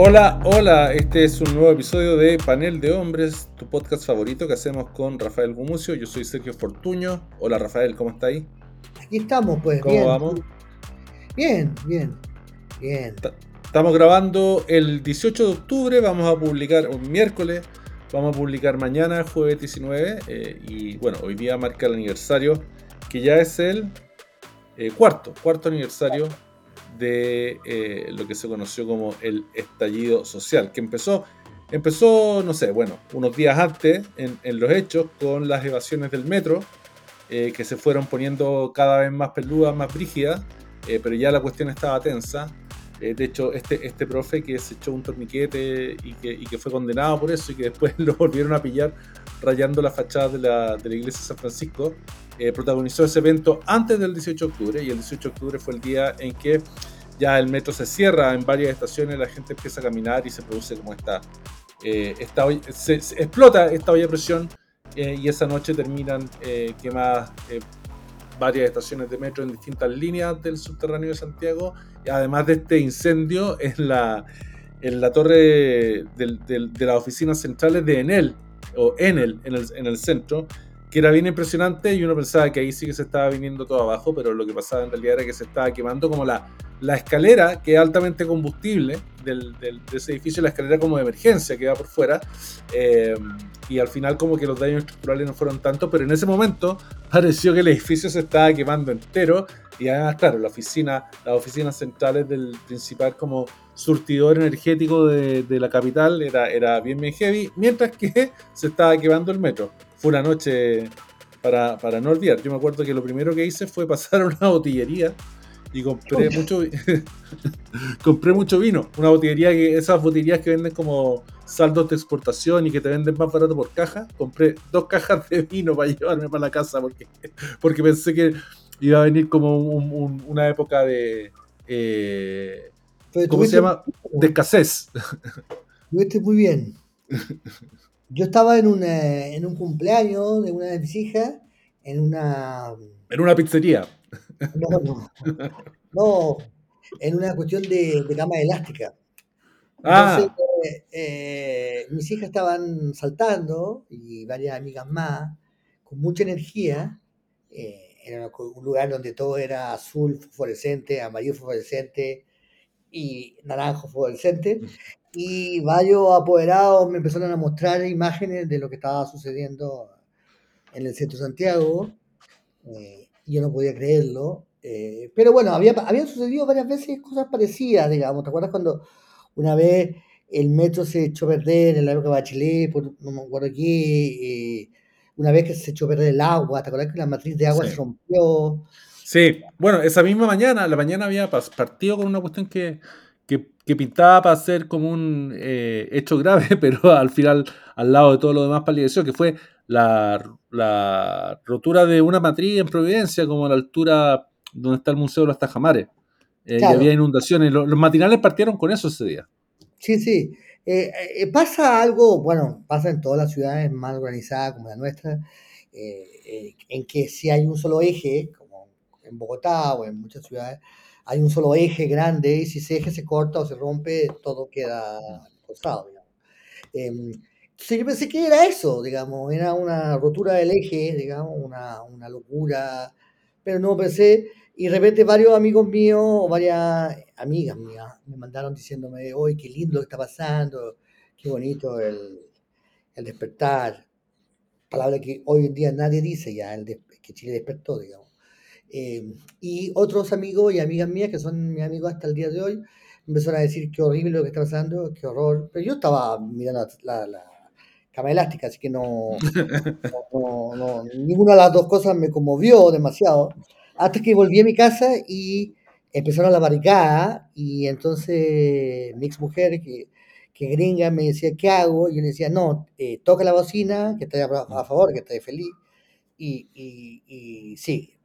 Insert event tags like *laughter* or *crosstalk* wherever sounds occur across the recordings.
Hola, hola, este es un nuevo episodio de Panel de Hombres, tu podcast favorito que hacemos con Rafael Gumucio. Yo soy Sergio Fortuño. Hola Rafael, ¿cómo está ahí? Aquí estamos, pues. ¿Cómo vamos? Bien, bien, bien. Estamos grabando el 18 de octubre, vamos a publicar un miércoles, vamos a publicar mañana, jueves 19, eh, y bueno, hoy día marca el aniversario, que ya es el eh, cuarto, cuarto aniversario de eh, lo que se conoció como el estallido social, que empezó, empezó no sé, bueno, unos días antes en, los hechos con las evasiones del metro, eh, que se fueron poniendo cada vez más peludas, más brígidas, eh, pero ya la cuestión estaba tensa. de hecho, este, este profe que se echó un torniquete y que, y que, fue condenado por eso y que después *laughs* lo volvieron a pillar rayando la fachada de la, de la iglesia de San Francisco, eh, protagonizó ese evento antes del 18 de octubre y el 18 de octubre fue el día en que ya el metro se cierra en varias estaciones, la gente empieza a caminar y se produce como esta, eh, esta se, explota esta olla de presión eh, y esa noche terminan quemadas varias estaciones de metro en distintas líneas del subterráneo de Santiago, y además de este incendio en la, en la torre de las oficinas centrales de Enel, o Enel en el, en el centro, que era bien impresionante y uno pensaba que ahí sí que se estaba viniendo todo abajo, pero lo que pasaba en realidad era que se estaba quemando como la, la escalera, que es altamente combustible del, del, de ese edificio, la escalera como de emergencia que va por fuera, eh, y al final como que los daños estructurales no fueron tanto, pero en ese momento *laughs* pareció que el edificio se estaba quemando entero, y además, claro, la oficina, las oficinas centrales del principal como surtidor energético de, de la capital era, era bien, bien heavy, mientras que *laughs* se estaba quemando el metro fue una noche para, para, no olvidar. Yo me acuerdo que lo primero que hice fue pasar a una botillería y compré mucho *laughs* compré mucho vino. Una botillería que esas botillerías que venden como saldos de exportación y que te venden más barato por caja. Compré dos cajas de vino para llevarme para la casa porque, porque pensé que iba a venir como una época de eh, ¿cómo se llama? de escasez. Estuviste muy bien. *laughs* Yo estaba en, en un cumpleaños de una de mis hijas, en una... En una pizzería. No, no. No, en una cuestión de, de cama elástica. Ah. Entonces, eh, mis hijas estaban saltando y varias amigas más, con mucha energía. Eh, era un lugar donde todo era azul fluorescente, amarillo fluorescente y naranjo fluorescente. Y varios apoderados me empezaron a mostrar imágenes de lo que estaba sucediendo en el centro de Santiago. Eh, yo no podía creerlo. Eh, pero bueno, había, habían sucedido varias veces cosas parecidas, digamos. ¿Te acuerdas cuando una vez el metro se echó a perder en la época de Bachelet, por, no me acuerdo qué, eh, una vez que se echó a perder el agua, ¿te acuerdas que la matriz de agua se rompió? Sí, bueno, esa misma mañana, la mañana había partido con una cuestión que que, pintaba para ser como un eh, hecho grave, *laughs* pero al final, al lado de todo lo demás, palideció, que fue la, rotura de una matriz en Providencia, como a la altura donde está el Museo de los Tajamares. Eh, y había inundaciones. Los, matinales partieron con eso ese día. Sí, sí. Eh, pasa algo, bueno, pasa en todas las ciudades más organizadas como la nuestra, en que si hay un solo eje, como en Bogotá o en muchas ciudades, hay un solo eje grande y si ese eje se corta o se rompe, todo queda cortado, digamos. Em, yo pensé que era eso, digamos, era una rotura del eje, digamos, una, una locura, pero no pensé, y de repente varios amigos míos o varias amigas mías me mandaron diciéndome, hoy qué lindo lo que está pasando, qué bonito el, el despertar, palabra que hoy en día nadie dice ya, el que Chile despertó, digamos. Eh, y otros amigos y amigas mías, que son mis amigos hasta el día de hoy, empezaron a decir qué horrible lo que está pasando, qué horror. Pero yo estaba mirando la, la, cama elástica, así que *laughs* no, no, ninguna de las dos cosas me conmovió demasiado. Hasta que volví a mi casa y empezaron la barricada y entonces mi ex mujer, que, que gringa, me decía, ¿qué hago? Y yo le decía, no, eh, toca la bocina, que estoy a, favor, que estoy feliz. Y, y, y sí,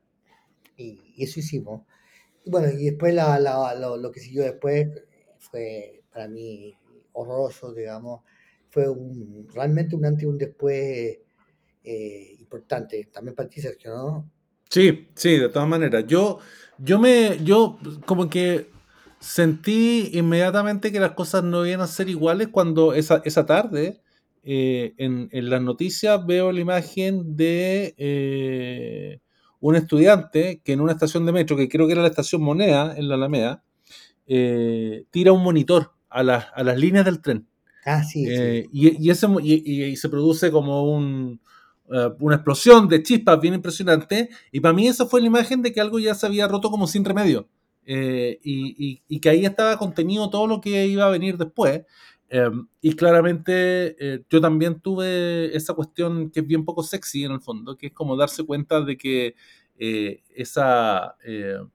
y, eso hicimos. Y bueno, y después la, la, lo, que siguió después fue para mí horroroso, digamos. Fue un, realmente un antes y un después eh, importante. También para ti, Sergio, ¿no? Sí, sí, de todas maneras. Yo, yo me, yo como que sentí inmediatamente que las cosas no iban a ser iguales cuando esa, esa tarde eh, en, en, las noticias veo la imagen de eh, un estudiante que en una estación de metro, que creo que era la estación Moneda en la Alameda, eh, tira un monitor a, a, las líneas del tren. Ah, sí. sí. Y, y, ese, y, y, se produce como un, uh, una explosión de chispas bien impresionante. Y para mí esa fue la imagen de que algo ya se había roto como sin remedio. Eh, y, y, que ahí estaba contenido todo lo que iba a venir después. Eh, y claramente eh, yo también tuve esa cuestión que es bien poco sexy en el fondo, que es como darse cuenta de que eh, esa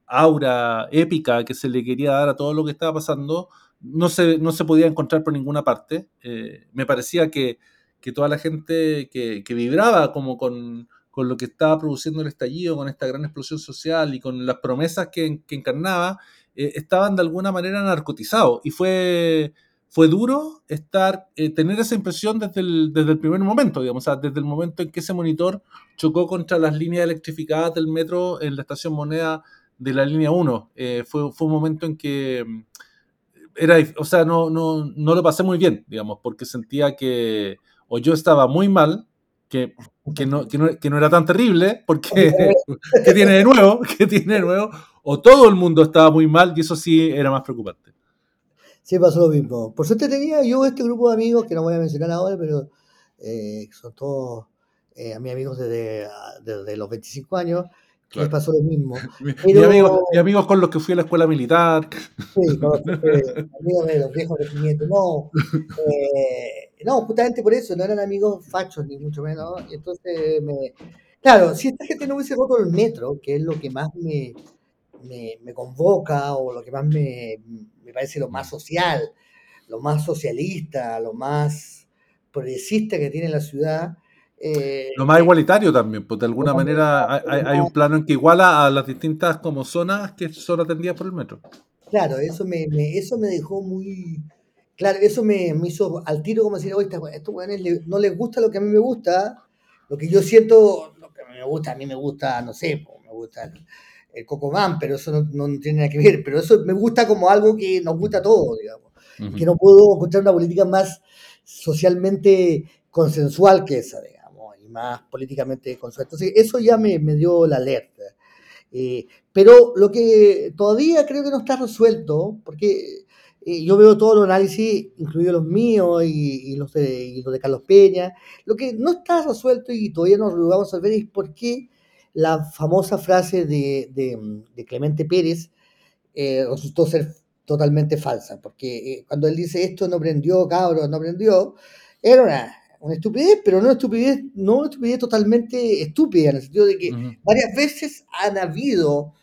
aura épica que se le quería dar a todo lo que estaba pasando no se, no se podía encontrar por ninguna parte. me parecía que, que, toda la gente que, que vibraba como con, con lo que estaba produciendo el estallido, con esta gran explosión social y con las promesas que, que encarnaba, eh, estaban de alguna manera narcotizados. Y fue, fue duro estar, eh, tener esa impresión desde el, desde el primer momento, digamos, o sea, desde el momento en que ese monitor chocó contra las líneas electrificadas del metro en la estación Moneda de la línea 1. Eh, fue, fue un momento en que mm, era, o sea, no, no, no lo pasé muy bien, digamos, porque sentía que o yo estaba muy mal, que, que, no, que, no, que, no, era tan terrible, porque *laughs* ¿qué tiene de nuevo? ¿Qué tiene de nuevo? O todo el mundo estaba muy mal y eso sí era más preocupante. Sí, pasó lo mismo. Por suerte tenía yo este grupo de amigos, que no voy a mencionar ahora, pero eh, son todos eh, mis amigos desde, desde, los 25 años, que les pasó lo mismo. *laughs* Mi, pero, mi, amigo, mi, amigos con los que fui a la escuela militar. Sí, con los que, amigos de los viejos regimientos. No, eh, no, justamente por eso, no eran amigos fachos, ni mucho menos. Entonces, me... claro, si esta gente no hubiese roto el metro, que es lo que más me, me, me convoca o lo que más me, me, parece lo más social, lo más socialista, lo más progresista que tiene la ciudad. Eh, lo más igualitario también, pues de alguna manera hay, hay, un plano en que iguala a las distintas como zonas que son atendidas por el metro. Claro, eso me, me eso me dejó muy, Claro, eso me, me, hizo al tiro como decir, oye, estos weones no les gusta lo que a mí me gusta, lo que yo siento, lo que a mí me gusta, a mí me gusta, no sé, me gusta el, Cocomán, pero eso no, no, tiene nada que ver, pero eso me gusta como algo que nos gusta a todos, digamos, uh -huh. que no puedo encontrar una política más socialmente consensual que esa, digamos, y más políticamente consensual. Entonces, eso ya me, me dio la alerta. Eh, pero lo que todavía creo que no está resuelto, porque yo veo todos los análisis, incluidos los míos y, y, los de, y, los de, Carlos Peña. Lo que no está resuelto y todavía no lo vamos a ver es por qué la famosa frase de, de, de Clemente Pérez eh, resultó ser totalmente falsa. Porque eh, cuando él dice esto no prendió, cabros, no prendió, era una, una, estupidez, pero no una estupidez, no una estupidez totalmente estúpida, en el sentido de que uh -huh. varias veces han habido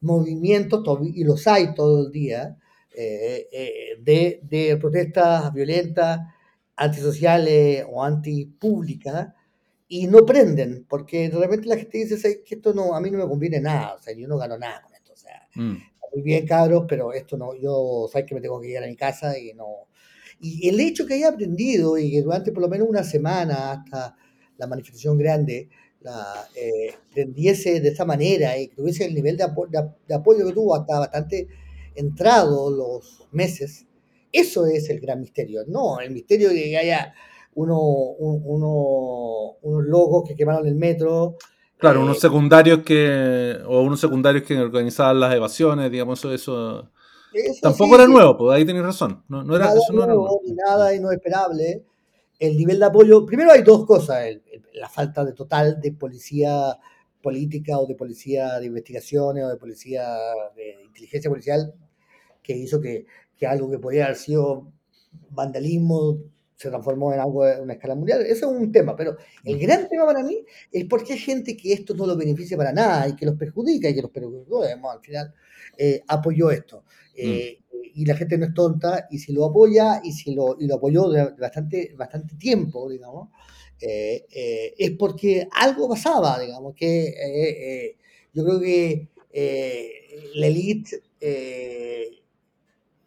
movimientos, y los hay todo el día, eh, eh, de, de, protestas violentas, antisociales o antipúblicas, y no prenden, porque de repente la gente dice que esto no, a mí no me conviene nada, o sea, yo no gano nada con esto, o sea, mm. muy bien cabros, pero esto no, yo sabes que me tengo que ir a mi casa y no. Y el hecho que haya aprendido y que durante por lo menos una semana hasta la manifestación grande, la, eh, de esta manera y que tuviese el nivel de, apo de, de apoyo que tuvo hasta bastante entrado los meses, eso es el gran misterio. No, el misterio de que haya uno, uno, unos logos que quemaron el metro. Claro, eh, unos secundarios que, o unos secundarios que organizaban las evasiones, digamos, eso, eso, eso tampoco sí, era nuevo, pues ahí tenéis razón. No, no era, nada eso no nuevo, era nuevo. Ni nada inesperable. El nivel de apoyo, primero hay dos cosas, el, el, la falta de total de policía política o de policía de investigaciones o de policía de inteligencia policial que hizo que, que algo que podía haber sido vandalismo se transformó en algo de una escala mundial. Eso es un tema, pero el gran tema para mí es porque hay gente que esto no lo beneficia para nada y que los perjudica y que los perjudicó, al final eh, apoyó esto. Eh, mm. Y la gente no es tonta y si lo apoya y si lo, y lo apoyó de bastante, bastante tiempo, digamos, eh, es porque algo pasaba, digamos, que yo creo que la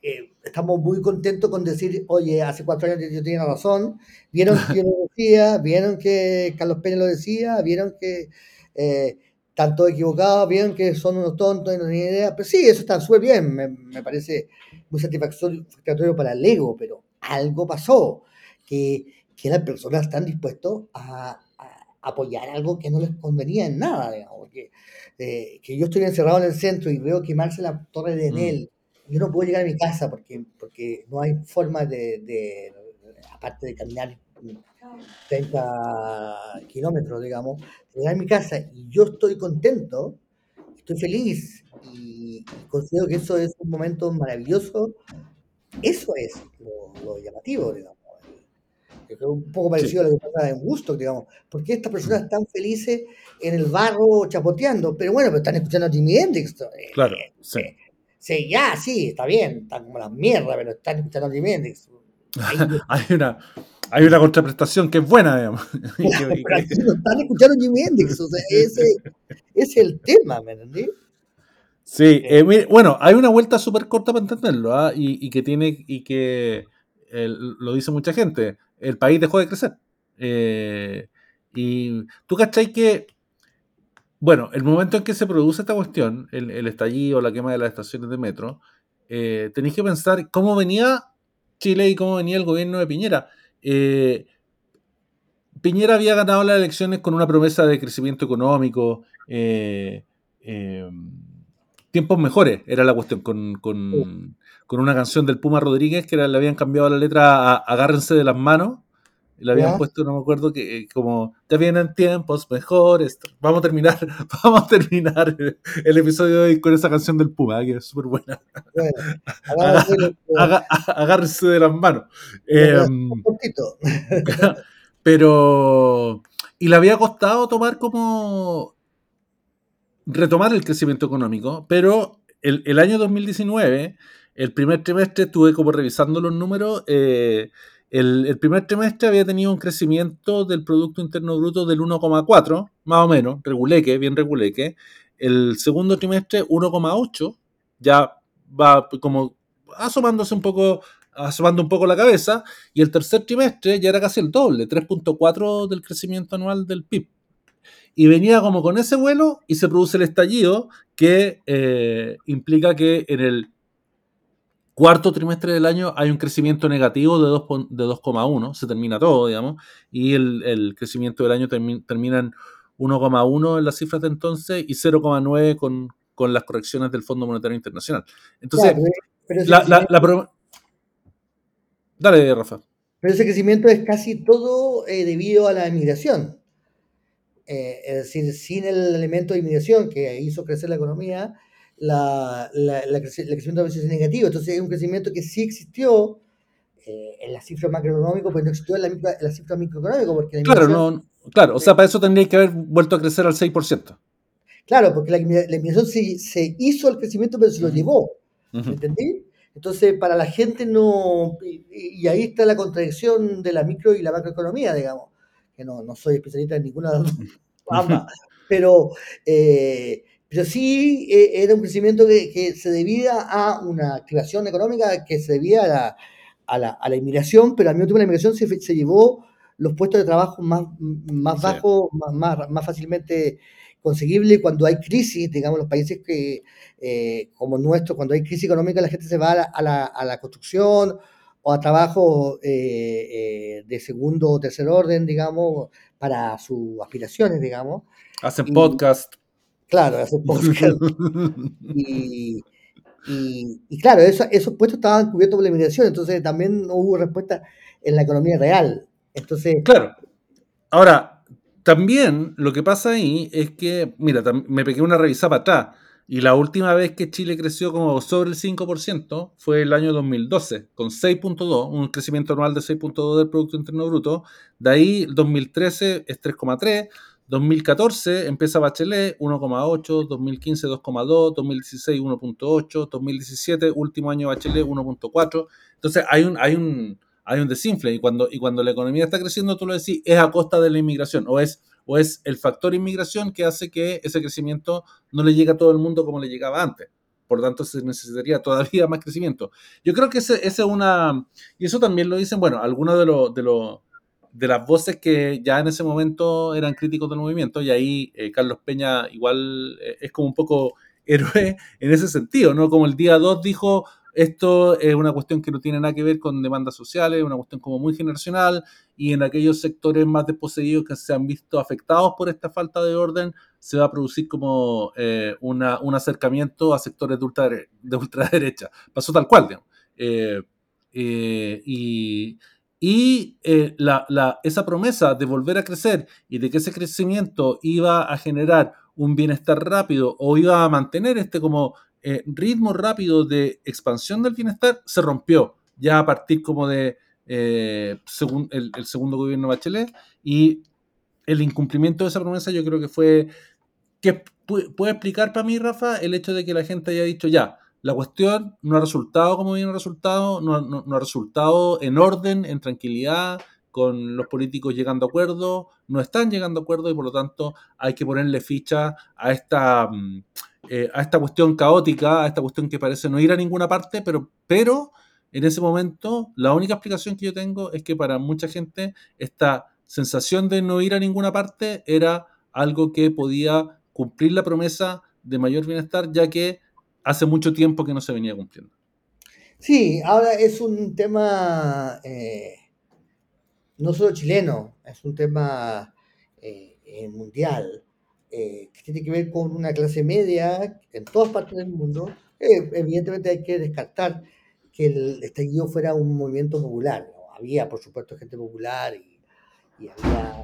élite estamos muy contentos con decir, oye, hace cuatro años yo tenía razón, vieron que yo lo *laughs* decía, vieron que Carlos Peña lo decía, vieron que están todos equivocados, bien que son unos tontos y no tienen idea. Pero sí, eso está súper bien, me, me, parece muy satisfactorio para el ego, pero algo pasó, que, que las personas están dispuestas a, apoyar algo que no les convenía en nada, digamos, que, eh, que yo estoy encerrado en el centro y veo quemarse la torre de mm. Enel, yo no puedo llegar a mi casa porque, porque no hay forma de, de aparte de caminar 30 kilómetros, digamos, llegar a mi casa y yo estoy contento, estoy feliz y, considero que eso es un momento maravilloso, eso es lo, llamativo, digamos. Es un poco parecido a lo que pasa en Gusto, digamos. porque estas personas están felices en el barro chapoteando? Pero bueno, pero están escuchando a Jimi Hendrix. Eh, claro, eh, sí. Eh, sí. ya, sí, está bien, están como la mierda, pero están escuchando Hendrix. *laughs* hay una hay una contraprestación que es buena, digamos. *laughs* están escuchando Jimi Hendrix, o sea, ese, es el tema, ¿me entendí? Sí, eh, bueno, hay una vuelta súper corta para entenderlo, ¿ah? y, que tiene, y que lo dice mucha gente, el país dejó de crecer. Eh, y tú cachai que, bueno, el momento en que se produce esta cuestión, el, estallido, la quema de las estaciones de metro, eh, tenéis que pensar cómo venía Chile y cómo venía el gobierno de Piñera. Eh, Piñera había ganado las elecciones con una promesa de crecimiento económico, eh, tiempos mejores, era la cuestión, con, una canción del Puma Rodríguez que le habían cambiado la letra a Agárrense de las manos le habían puesto, no me acuerdo, que eh, como ya vienen tiempos mejores. Vamos a terminar, *laughs* vamos a terminar el episodio de hoy con esa canción del Puma, que es súper buena. agárrese de las manos. Em, *laughs* pero. Y le había costado tomar como. retomar el crecimiento económico, pero el, el año 2019, el primer trimestre, estuve como revisando los números. Eh, el, primer trimestre había tenido un crecimiento del Producto Interno Bruto del 1,4, más o menos, reguleque, bien reguleque. El segundo trimestre, 1,8, ya va como asomándose un poco, asomando un poco la cabeza. Y el tercer trimestre ya era casi el doble, 3,4 del crecimiento anual del PIB. Y venía como con ese vuelo y se produce el estallido que eh, implica que en el cuarto trimestre del año hay un crecimiento negativo de 2,1, se termina todo, digamos, y el, crecimiento del año termina en 1,1 en las cifras de entonces y 0,9 con, con, las correcciones del Fondo Monetario Internacional. Entonces, la, Dale, Rafa. Pero ese crecimiento es casi todo eh, debido a la inmigración. Eh, es decir, sin el elemento de inmigración que hizo crecer la economía, la, el crecimiento a veces es negativo. Entonces es un crecimiento que sí existió eh, en la cifra macroeconómica, pero no existió en la, en la cifra microeconómica. Porque claro, no, claro, o sea, para eso tendría que haber vuelto a crecer al 6%. Claro, porque la, la inmigración se, se, hizo el crecimiento, pero se lo llevó. ¿Entendí? Entonces, para la gente no. Y, ahí está la contradicción de la micro y la macroeconomía, digamos. Que no, no soy especialista en ninguna de las dos, pero. Eh, pero sí eh, era un crecimiento que, se debía a una activación económica que se debía a la, a la, inmigración, pero al mismo tiempo la inmigración se, se llevó los puestos de trabajo más, más bajos, más, más, fácilmente conseguibles cuando hay crisis, digamos, los países que, eh, como nuestro, cuando hay crisis económica, la gente se va a la, a la, construcción o a trabajo eh, de segundo o tercer orden, digamos, para sus aspiraciones, digamos. Hacen podcast. Claro, hace *laughs* y, y, claro, esos puestos estaban cubiertos por la inmigración, entonces también no hubo respuesta en la economía real. Entonces, claro. Ahora, también lo que pasa ahí es que, mira, me pegué una revisada para atrás. Y la última vez que Chile creció como sobre el 5% fue el año 2012, con 6.2, un crecimiento anual de 6.2 del Producto Interno Bruto. De ahí, 2013 es 3,3, 2014 empieza Bachelet 1,8, 2015 2,2, 2016 1,8, 2017 último año Bachelet 1,4. Entonces hay un, hay un, hay un desinfle y cuando, y cuando la economía está creciendo, tú lo decís, es a costa de la inmigración o es, o es el factor inmigración que hace que ese crecimiento no le llegue a todo el mundo como le llegaba antes. Por tanto, se necesitaría todavía más crecimiento. Yo creo que ese, es una... Y eso también lo dicen, bueno, algunos de los... De los de las voces que ya en ese momento eran críticos del movimiento, y ahí eh, Carlos Peña igual eh, es como un poco *laughs* héroe en ese sentido, ¿no? Como el día 2 dijo, esto es una cuestión que no tiene nada que ver con demandas sociales, una cuestión como muy generacional, y en aquellos sectores más desposeídos que se han visto afectados por esta falta de orden, se va a producir como eh, una, un acercamiento a sectores de, ultra, de ultraderecha. Pasó tal cual, digamos. y y eh, la, la, esa promesa de volver a crecer y de que ese crecimiento iba a generar un bienestar rápido o iba a mantener este como eh, ritmo rápido de expansión del bienestar, se rompió. Ya a partir como de eh, el, segundo gobierno Bachelet y el incumplimiento de esa promesa yo creo que fue que puede explicar para mí Rafa el hecho de que la gente haya dicho ya la cuestión no ha resultado como viene resultado, no, no, ha resultado en orden, en tranquilidad, con los políticos llegando a acuerdos, no están llegando a acuerdos y por lo tanto hay que ponerle ficha a esta, mm, eh, a esta cuestión caótica, a esta cuestión que parece no ir a ninguna parte, pero, pero en ese momento la única explicación que yo tengo es que para mucha gente esta sensación de no ir a ninguna parte era algo que podía cumplir la promesa de mayor bienestar, ya que hace mucho tiempo que no se venía cumpliendo. Sí, ahora es un tema eh, no solo chileno, es un tema eh, eh, mundial, que tiene que ver con una clase media en todas partes del mundo. evidentemente hay que descartar que el estallido fuera un movimiento popular. Había, por supuesto, gente popular y, y había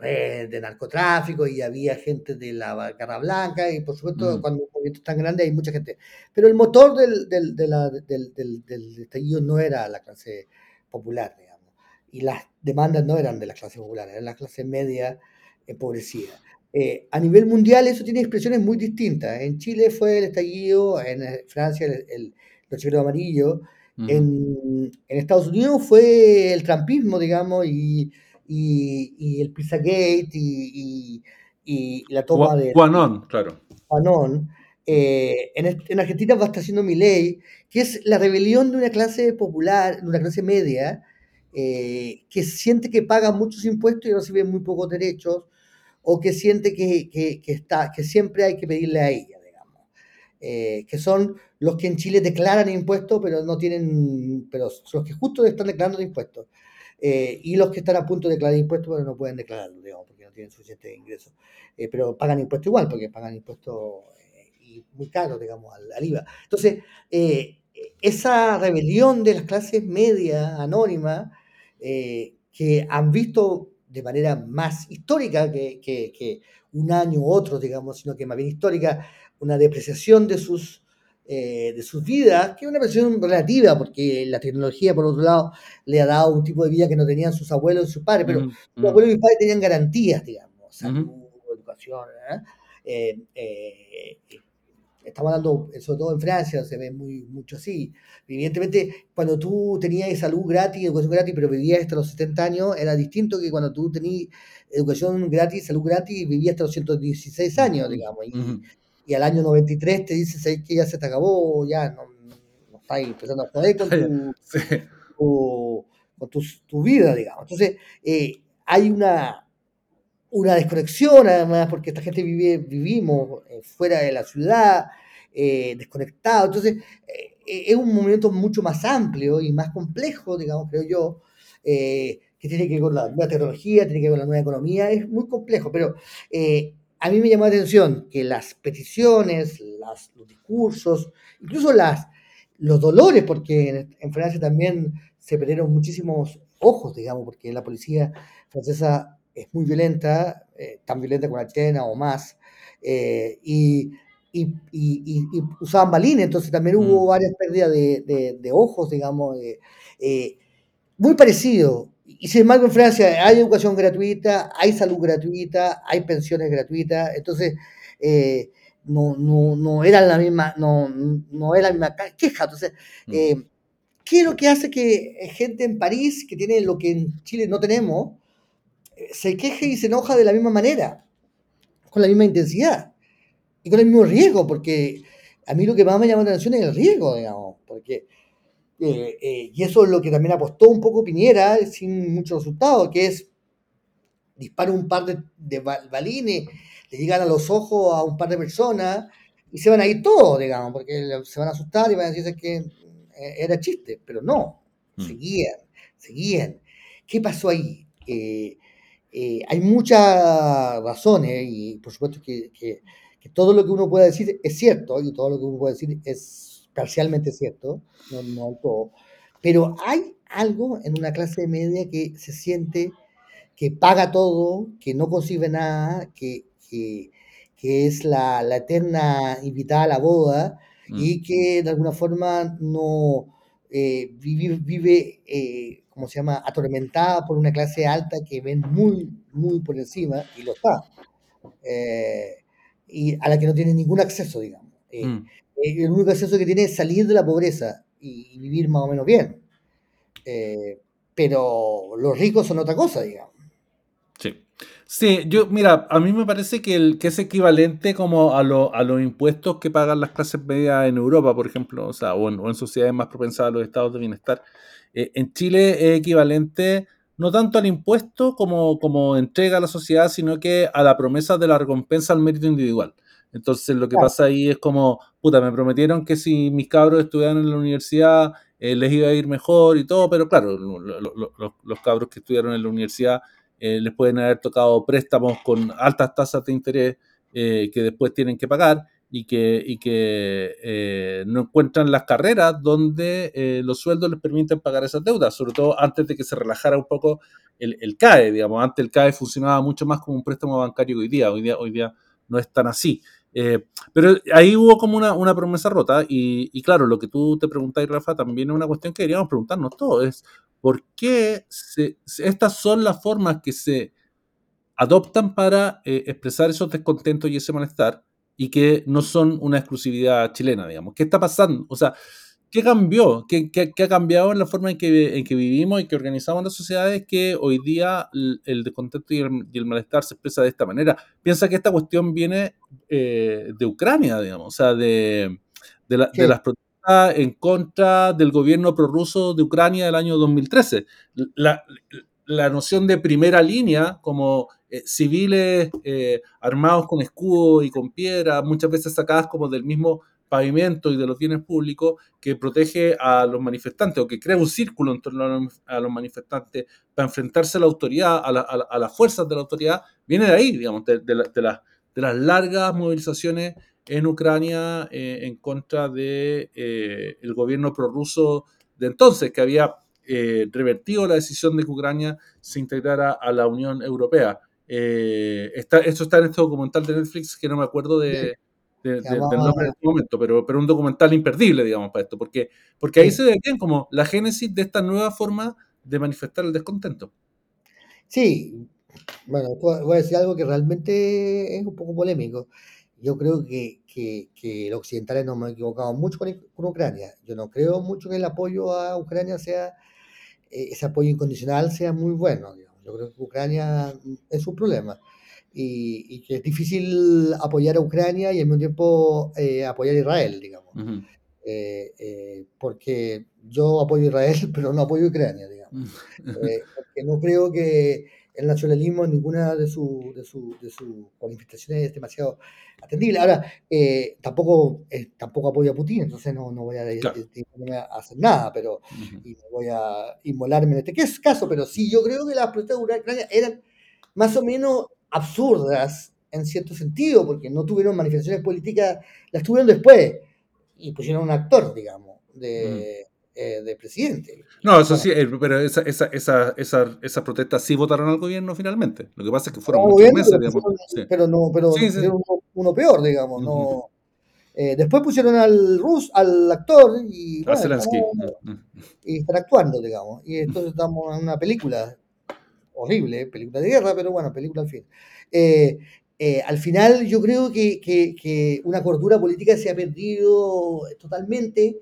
de narcotráfico y había gente de la Garra Blanca y por supuesto mm. cuando un movimiento es tan grande hay mucha gente. Pero el motor del, del, del, del, estallido no era la clase popular, digamos, y las demandas no eran de la clase popular, eran la clase media empobrecida. Eh, a nivel mundial eso tiene expresiones muy distintas. En Chile fue el estallido, en eh, Francia el, el, el amarillo, en, en Estados Unidos fue el trampismo, digamos, y y, el Pizzagate y, y, la toma de... Juanón, claro. Juanón. Eh, en, Argentina va a estar haciendo mi ley, que es la rebelión de una clase popular, de una clase media, eh, que siente que paga muchos impuestos y recibe muy pocos derechos, o que siente que, que, está, que siempre hay que pedirle a ella, digamos. Eh, que son los que en Chile declaran impuestos, pero no tienen, pero son los que justo están declarando impuestos. Eh, y los que están a punto de declarar impuestos, pero no pueden declararlo, digamos, porque no tienen suficiente ingresos. Eh, pero pagan impuestos igual, porque pagan impuestos eh, muy caros, digamos, al, IVA. Entonces, esa rebelión de las clases medias anónimas, que han visto de manera más histórica que, que, que, un año u otro, digamos, sino que más bien histórica, una depreciación de sus eh, de sus vidas, que es una versión relativa, porque la tecnología, por otro lado, le ha dado un tipo de vida que no tenían sus abuelos y sus padres, pero sus abuelos y sus padres tenían garantías, digamos, salud, educación. ¿eh? Eh, estamos hablando, sobre todo en Francia, se ve muy, mucho así. Evidentemente, cuando tú tenías salud gratis, educación gratis, pero vivías hasta los 70 años, era distinto que cuando tú tenías educación gratis, salud gratis, vivías hasta los 116 años, digamos. Y, y al año 93 te dices que ya se te acabó, ya no, no estás empezando a joder con tu, con tu, vida, digamos. Entonces, eh, hay una, una desconexión, además, porque esta gente vive, vivimos eh, fuera de la ciudad, eh, desconectado. Entonces, es un movimiento mucho más amplio y más complejo, digamos, creo yo, que tiene que ver con la nueva tecnología, tiene que ver con la nueva economía, es muy complejo, pero a mí me llamó la atención que las peticiones, las, los discursos, incluso las, los dolores, porque en, Francia también se perdieron muchísimos ojos, digamos, porque la policía francesa es muy violenta, eh, tan violenta como la chilena o más, eh, y, y, y, usaban balines, entonces también hubo mm. varias pérdidas de, de, ojos, digamos, eh, muy parecido y sin embargo, en Francia hay educación gratuita, hay salud gratuita, hay pensiones gratuitas, entonces eh, no, no, no era la misma, no, no era la misma queja. Entonces, mm. eh, ¿qué es lo que hace que gente en París, que tiene lo que en Chile no tenemos, se queje y se enoja de la misma manera, con la misma intensidad y con el mismo riesgo? Porque a mí lo que más me llama la atención es el riesgo, digamos, porque Eh, eh, y eso es lo que también apostó un poco Piñera, sin mucho resultado, que es dispara un par de, balines, le llegan a los ojos a un par de personas y se van a ir todos, digamos, porque se van a asustar y van a decir que eh, era chiste, pero no, mm. seguían, seguían. ¿Qué pasó ahí? hay muchas razones y por supuesto que, que, todo lo que uno pueda decir es cierto y todo lo que uno puede decir es parcialmente cierto, no, no todo, pero hay algo en una clase media que se siente que paga todo, que no consigue nada, que, que, es la, la, eterna invitada a la boda y mm. que de alguna forma no eh, vive, vive eh, ¿cómo se llama?, atormentada por una clase alta que ven muy, muy por encima, y lo está, eh, y a la que no tiene ningún acceso, digamos. Mm. El único acceso que tiene es salir de la pobreza y, vivir más o menos bien. Eh, pero los ricos son otra cosa, digamos. Sí. Sí, yo, mira, a mí me parece que, el, que es equivalente como a, a los impuestos que pagan las clases medias en Europa, por ejemplo, o, sea, o, en, sociedades más propensadas a los estados de bienestar. Eh, en Chile es equivalente no tanto al impuesto como, como entrega a la sociedad, sino que a la promesa de la recompensa al mérito individual. Entonces lo que pasa ahí es como, puta, me prometieron que si mis cabros estudiaran en la universidad eh, les iba a ir mejor y todo, pero claro, los cabros que estudiaron en la universidad eh, les pueden haber tocado préstamos con altas tasas de interés eh, que después tienen que pagar y que, y que no encuentran las carreras donde los sueldos les permiten pagar esas deudas, sobre todo antes de que se relajara un poco el, el, CAE, digamos, antes el CAE funcionaba mucho más como un préstamo bancario que hoy día, hoy día, hoy día no es tan así. Eh, pero ahí hubo como una, promesa rota y, claro, lo que tú te preguntas, Rafa, también es una cuestión que deberíamos preguntarnos todos, es por qué estas son las formas que se adoptan para eh, expresar esos descontentos y ese malestar y que no son una exclusividad chilena, digamos. ¿Qué está pasando? O sea, ¿Qué cambió? ¿Qué, ha cambiado en la forma en que, en que vivimos y que organizamos las sociedades que hoy día el, descontento y el, malestar se expresa de esta manera? Piensa que esta cuestión viene eh, de Ucrania, digamos, o sea, de, de, las protestas en contra del gobierno prorruso de Ucrania del año 2013. La, la noción de primera línea, como eh, civiles eh, armados con escudo y con piedra, muchas veces sacadas como del mismo pavimento y de los bienes públicos que protege a los manifestantes o que crea un círculo en torno a los manifestantes para enfrentarse a la autoridad, a, las fuerzas de la autoridad, viene de ahí, digamos, de, las largas movilizaciones en Ucrania eh, en contra del de, eh, el gobierno prorruso de entonces, que había eh, revertido la decisión de que Ucrania se integrara a la Unión Europea. esto está en este documental de Netflix que no me acuerdo de, del nombre este momento, pero, pero un documental imperdible, digamos, para esto, porque, porque ahí se ve bien como la génesis de esta nueva forma de manifestar el descontento. Sí, bueno, voy a decir algo que realmente es un poco polémico. Yo creo que, que, que los occidentales nos hemos equivocado mucho con, Ucrania. Yo no creo mucho que el apoyo a Ucrania sea, eh, ese apoyo incondicional sea muy bueno. Yo creo que Ucrania es un problema y, que es difícil apoyar a Ucrania y al mismo tiempo eh, apoyar a Israel, digamos. Eh, eh, porque yo apoyo a Israel, *laughs* pero no apoyo a Ucrania, digamos. porque no creo que el nacionalismo en ninguna de sus de su, de su manifestaciones es demasiado atendible. Ahora, tampoco, tampoco apoyo a Putin, entonces no, no voy a, hacer nada, pero y no voy a inmolarme en este caso, pero sí yo creo que las protestas de Ucrania eran más o menos absurdas en cierto sentido, porque no tuvieron manifestaciones políticas, las tuvieron después y pusieron un actor, digamos, de, mm. eh, presidente. No, eso sí, eh, pero esa, esa, esa, esa, esas protestas sí votaron al gobierno finalmente. Lo que pasa es que fueron muchos meses, pero digamos. Pero no, pero uno, peor, digamos. no, eh, después pusieron al Rus, al actor, y, bueno, y están actuando, digamos. Y entonces estamos en una película horrible, película de guerra, pero bueno, película al fin. Eh, eh, al final yo creo que, que, una cordura política se ha perdido totalmente.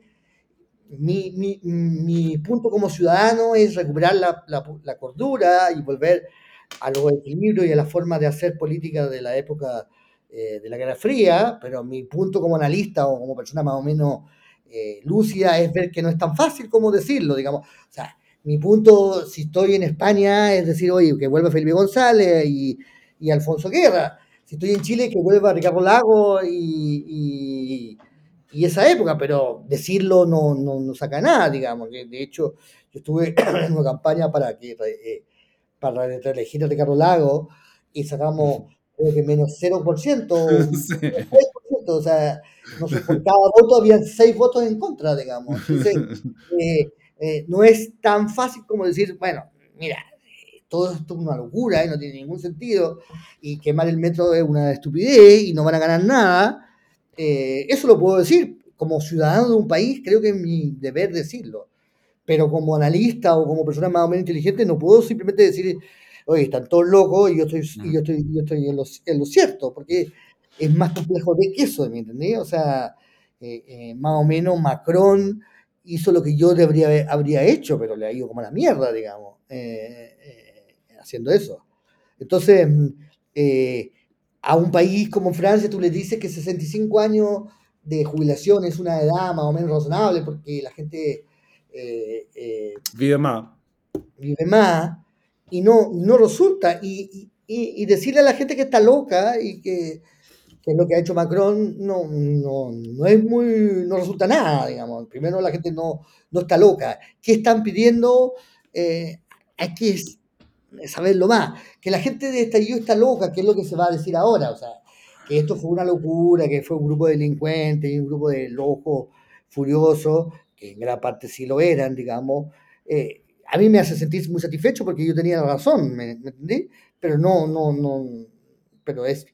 Mi, mi, punto como ciudadano es recuperar la, la, cordura y volver a los equilibrios y a la forma de hacer política de la época eh, de la Guerra Fría, pero mi punto como analista o como persona más o menos eh, lúcida es ver que no es tan fácil como decirlo, digamos. O sea, mi punto, si estoy en España, es decir, oye, que vuelva Felipe González y, y Alfonso Guerra. Si estoy en Chile, que vuelva Ricardo Lago y, y, esa época, pero decirlo no, no, no, saca nada, digamos. De hecho, yo estuve *clears throat* en una campaña para que eh, para reelegir a Ricardo Lago y sacamos *laughs* creo que menos 0%, *laughs* sí. 6%, o sea, no sé, por cada voto había 6 votos en contra, digamos. Entonces, eh, *laughs* eh, no es tan fácil como decir, bueno, mira, todo esto es una locura y no tiene ningún sentido, y quemar el metro es una estupidez y no van a ganar nada. Eh, eso lo puedo decir como ciudadano de un país, creo que es mi deber decirlo. Pero como analista o como persona más o menos inteligente, no puedo simplemente decir, oye, están todos locos y yo estoy, y yo estoy, yo estoy en, lo, cierto, porque es más complejo de que eso, ¿me entendés? O sea, eh, más o menos Macron hizo lo que yo debería, habría hecho, pero le ha ido como a la mierda, digamos, eh, eh haciendo eso. Entonces, eh, a un país como Francia tú le dices que 65 años de jubilación es una edad más o menos razonable porque la gente vive más. Vive más y no, no resulta. Y, y, y, decirle a la gente que está loca y que, que es lo que ha hecho Macron no, no, no, es muy, no resulta nada, digamos. Primero la gente no, no está loca. ¿Qué están pidiendo? Eh, hay que saberlo más. Que la gente de estallido está loca, que es lo que se va a decir ahora. O sea, que esto fue una locura, que fue un grupo de delincuentes un grupo de locos furiosos, que en gran parte sí lo eran, digamos. Eh, a mí me hace sentir muy satisfecho porque yo tenía la razón, ¿me, ¿me entendí? Pero no, no, no, pero es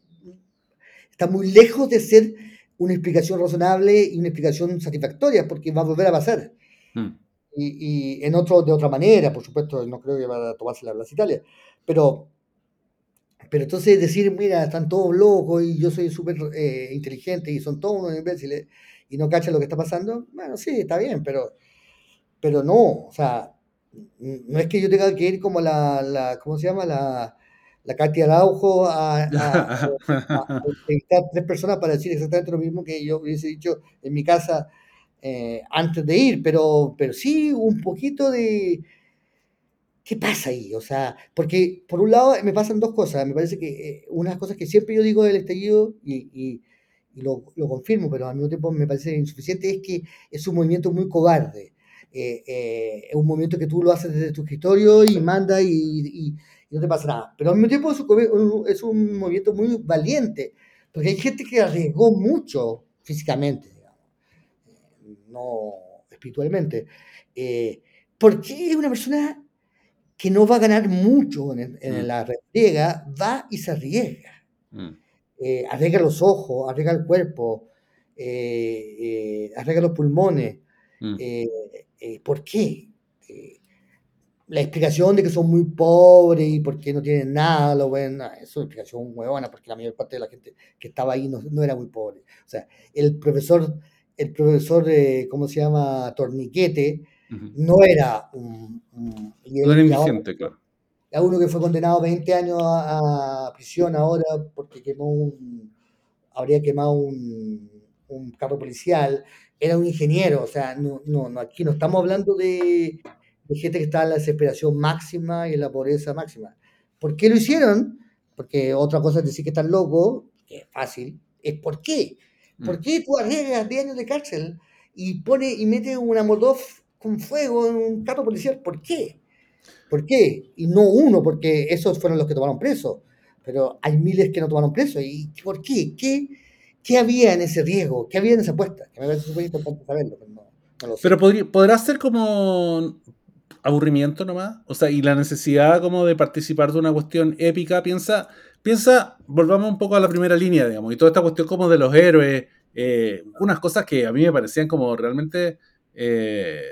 está muy lejos de ser una explicación razonable y una explicación satisfactoria, porque va a volver a pasar. Mm. Y, y, en otro, de otra manera, por supuesto, no creo que va a tomarse la Plaza Italia, pero, pero entonces decir, mira, están todos locos y yo soy súper eh, inteligente y son todos unos imbéciles y no cachan lo que está pasando, bueno, sí, está bien, pero, pero no, o sea, no es que yo tenga que ir como la, la ¿cómo se llama? La, la Katia Araujo a, a, *laughs* a, tres personas para decir exactamente lo mismo que yo hubiese dicho en mi casa eh, antes de ir, pero, pero sí un poquito de... ¿Qué pasa ahí? O sea, porque por un lado me pasan dos cosas. Me parece que eh, unas cosas que siempre yo digo del estallido y, y, y lo, lo, confirmo, pero al mismo tiempo me parece insuficiente, es que es un movimiento muy cobarde. Eh, eh, es un movimiento que tú lo haces desde tu escritorio y manda y, y no te pasa nada. Pero al mismo tiempo es un, es un movimiento muy valiente, porque hay gente que arriesgó mucho físicamente, digamos, eh, no espiritualmente. Eh, porque una persona que no va a ganar mucho en, en mm. la refriega, va y se arriesga. Mm. Eh, arriesga los ojos, arriesga el cuerpo, eh, eh arriesga los pulmones. Mm. ¿Por qué? La explicación de que son muy pobres y porque no tienen nada, lo ven, eso es una explicación huevona, porque la mayor parte de la gente que estaba ahí no, no era muy pobre. O sea, el profesor, el profesor, ¿cómo se llama? Torniquete, uh -huh. no era un... un no era indigente, claro. A uno que fue condenado a 20 años a, a, prisión ahora porque quemó un... habría quemado un, un carro policial, era un ingeniero, o sea, no, no, no, aquí no estamos hablando de de gente que está en la desesperación máxima y en la pobreza máxima. ¿Por qué lo hicieron? Porque otra cosa es decir que están locos, que es fácil, es ¿por qué? ¿Por mm. qué tú arriesgas 10 años de cárcel y pone y metes una Molotov con fuego en un carro policial? ¿Por qué? ¿Por qué? Y no uno, porque esos fueron los que tomaron preso, pero hay miles que no tomaron preso. ¿Y por qué? ¿Qué, qué había en ese riesgo? ¿Qué había en esa apuesta? Que me parece súper importante saberlo. Pero, no, no pero podría, podrá ser como aburrimiento nomás. O sea, y la necesidad como de participar de una cuestión épica, piensa, piensa, volvamos un poco a la primera línea, digamos, y toda esta cuestión como de los héroes, eh, unas cosas que a mí me parecían como realmente... Eh,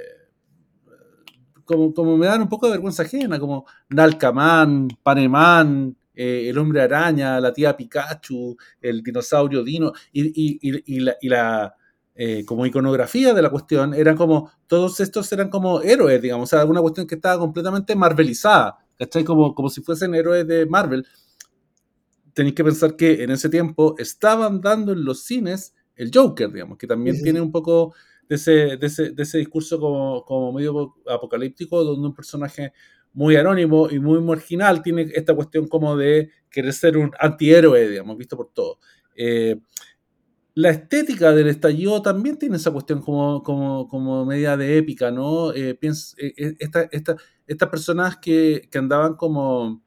como, como me dan un poco de vergüenza ajena, como Nalcaman, Panemán, eh, el hombre araña, la tía Pikachu, el dinosaurio Dino, y, y, y, y la, la eh, como iconografía de la cuestión, eran como, todos estos eran como héroes, digamos, o sea, una cuestión que estaba completamente marvelizada, ¿cachai? Como, como si fuesen héroes de Marvel. Tenéis que pensar que en ese tiempo estaban dando en los cines el Joker, digamos, que también sí, tiene un poco ese, de, ese, de ese, discurso como, como, medio apocalíptico, donde un personaje muy anónimo y muy marginal tiene esta cuestión como de querer ser un antihéroe, digamos, visto por todos. Eh, la estética del estallido también tiene esa cuestión como, como, como media de épica, ¿no? Eh, eh, esta, esta, estas personas que, que, andaban como,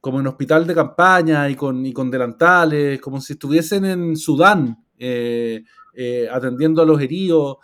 como en hospital de campaña y con, y con delantales, como si estuviesen en Sudán atendiendo a los heridos.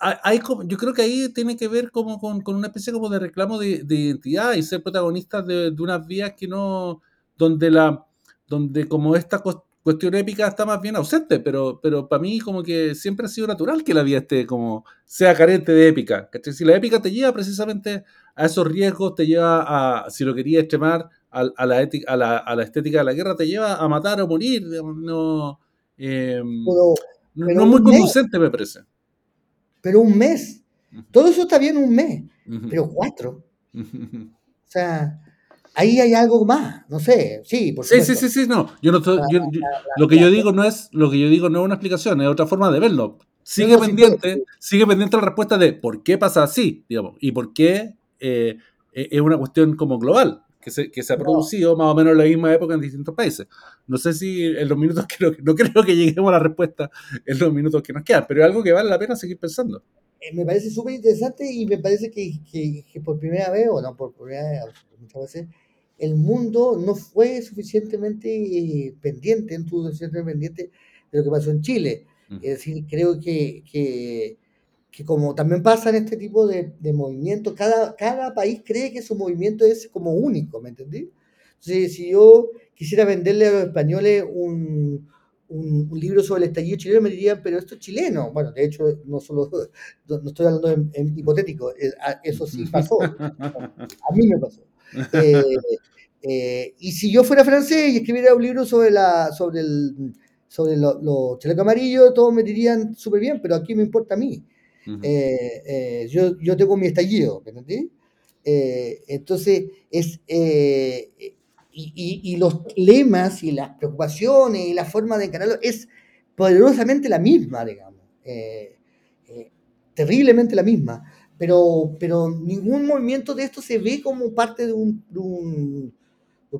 Hay, yo creo que ahí tiene que ver como con, con una especie como de reclamo de, de identidad y ser protagonistas de, de, unas vías que no, donde la, donde como esta cuestión épica está más bien ausente, pero, pero para mí como que siempre ha sido natural que la vida esté como, sea carente de épica. Si la épica te lleva precisamente a esos riesgos, te lleva a, si lo querías extremar, a, a, la, ética, a, la, a la estética de la guerra, te lleva a matar o morir. No, eh, no, muy conducente, me parece. Pero un mes. Todo eso está bien un mes, pero cuatro. *laughs* O sea, ahí hay algo más, no sé, sí, por Sí, sí, sí, sí, no. Yo no lo que yo digo no es, lo que yo digo no es una explicación, es otra forma de verlo. Sigue pendiente, sigue pendiente la respuesta de por qué pasa así, digamos, y por qué eh, e, es una cuestión como global, que se, que se ha producido más o menos en la misma época en distintos países. No sé si en los minutos que *laughs* no creo que lleguemos a la respuesta en los minutos que nos quedan, pero es algo que vale la pena seguir pensando. Eh, me parece súper interesante y me parece que, que, que, por primera vez, o no por primera vez, muchas veces, el mundo no fue suficientemente eh, pendiente, no estuvo suficientemente pendiente de lo que pasó en Chile. Mm. Es decir, creo que, que, que, como también pasa en este tipo de, de movimientos, cada, cada país cree que su movimiento es como único, ¿me entendí? Entonces, si yo quisiera venderle a los españoles un, un, libro sobre el estallido chileno, me dirían, pero esto es chileno. Bueno, de hecho, no solo *laughs* no estoy hablando en, hipotético, eh, eso sí *laughs* pasó. A mí me pasó. Eh, eh, y si yo fuera francés y escribiera un libro sobre, la, sobre, el, sobre los lo chalecos amarillos, todos me dirían súper bien, pero aquí me importa a mí. yo, yo tengo mi estallido, ¿me entendí? entonces, es, y, y, los lemas y las preocupaciones y la forma de encararlo es poderosamente la misma, digamos, eh, eh, terriblemente la misma, pero, pero ningún movimiento de esto se ve como parte de un,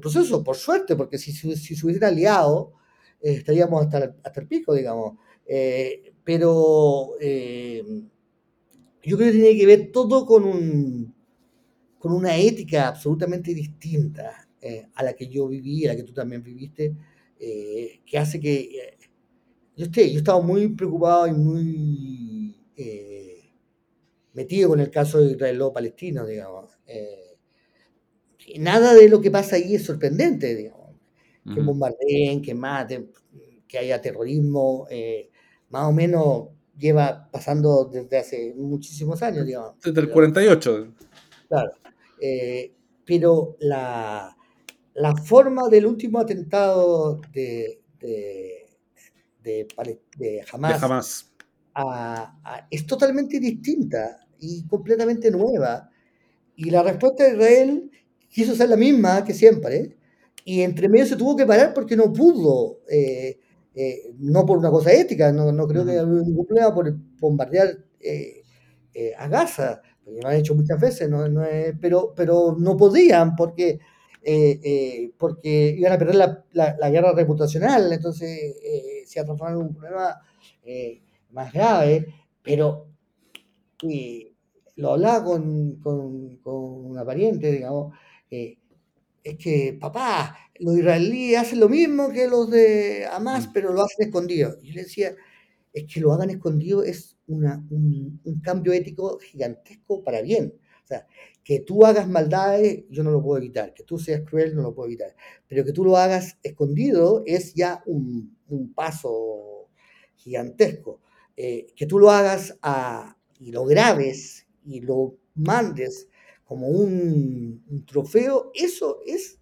proceso, por suerte, porque si, si se hubiera aliado, eh, estaríamos hasta, hasta el pico, digamos. pero yo creo que tiene que ver todo con, un, con una ética absolutamente distinta eh, a la que yo viví, a la que tú también viviste, eh, que hace que eh, yo esté, yo estaba muy preocupado y muy metido con el caso de Israel-Palestino, digamos. nada de lo que pasa ahí es sorprendente, digamos. Que bombardeen, que maten, que haya terrorismo, más o menos lleva pasando desde hace muchísimos años, digamos. Desde el 48. Claro. pero la, la forma del último atentado de, de, de, de Hamas, es totalmente distinta y completamente nueva. Y la respuesta de Israel quiso ser la misma que siempre, y entre medio se tuvo que parar porque no pudo, eh, eh, no por una cosa ética, no, no creo que haya ningún problema por bombardear eh, a Gaza, lo han hecho muchas veces, no, no pero, pero no podían porque eh, eh, porque iban a perder la, la, guerra reputacional, entonces eh, se ha transformado en un problema más grave, pero lo hablaba con, con, con, una pariente, digamos, es que, papá, los israelíes hacen lo mismo que los de Hamas, mm. pero lo hacen escondido. Y yo le decía, es que lo hagan escondido es una, un, un cambio ético gigantesco para bien. O sea, que tú hagas maldades, yo no lo puedo evitar. Que tú seas cruel, no lo puedo evitar. Pero que tú lo hagas escondido es ya un, un paso gigantesco. Eh, que tú lo hagas a, y lo grabes y lo mandes como un, un trofeo, eso es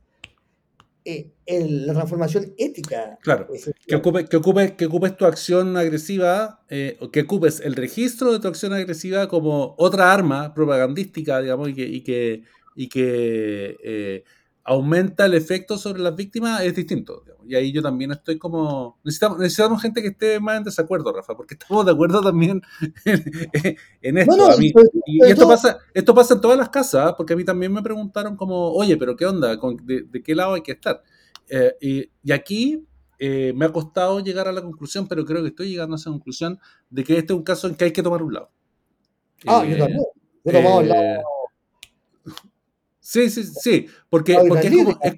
eh, la transformación ética. Claro, que, ocupe, que, ocupe, que ocupes tu acción agresiva, eh, que ocupes el registro de tu acción agresiva como otra arma propagandística, digamos, y que, y que, y que aumenta el efecto sobre las víctimas, es distinto. y ahí yo también estoy como... Necesitamos, necesitamos gente que esté más en desacuerdo, Rafa, porque estamos de acuerdo también *laughs* en, esto. y esto pasa, esto pasa en todas las casas, ¿ah? porque a mí también me preguntaron como, oye, pero ¿qué onda? ¿De, qué lado hay que estar? Eh, y, aquí eh, me ha costado llegar a la conclusión, pero creo que estoy llegando a esa conclusión de que este es un caso en que hay que tomar un lado. Ah, yo también. Yo tomado el lado... Sí, sí, sí, porque, porque es,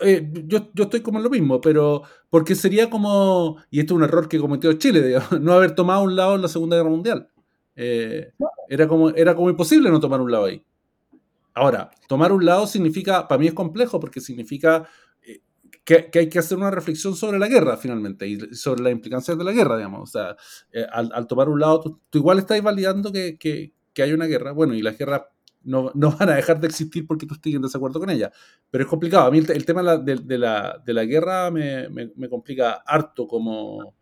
eh, yo, yo, estoy como en lo mismo, pero porque sería como, y esto es un error que cometió Chile, *laughs* no haber tomado un lado en la Segunda Guerra Mundial. Eh, era, como, era como imposible no tomar un lado ahí. Ahora, tomar un lado significa, para mí es complejo, porque significa eh, que, hay que hacer una reflexión sobre la guerra, finalmente, y sobre las implicancias de la guerra, digamos. O sea, al, tomar un lado, tú, igual estás validando que, que, que, hay una guerra. Bueno, y la guerra no, van a dejar de existir porque tú estés en desacuerdo con ella. Pero es complicado. A mí el, tema de la, guerra me, complica harto como...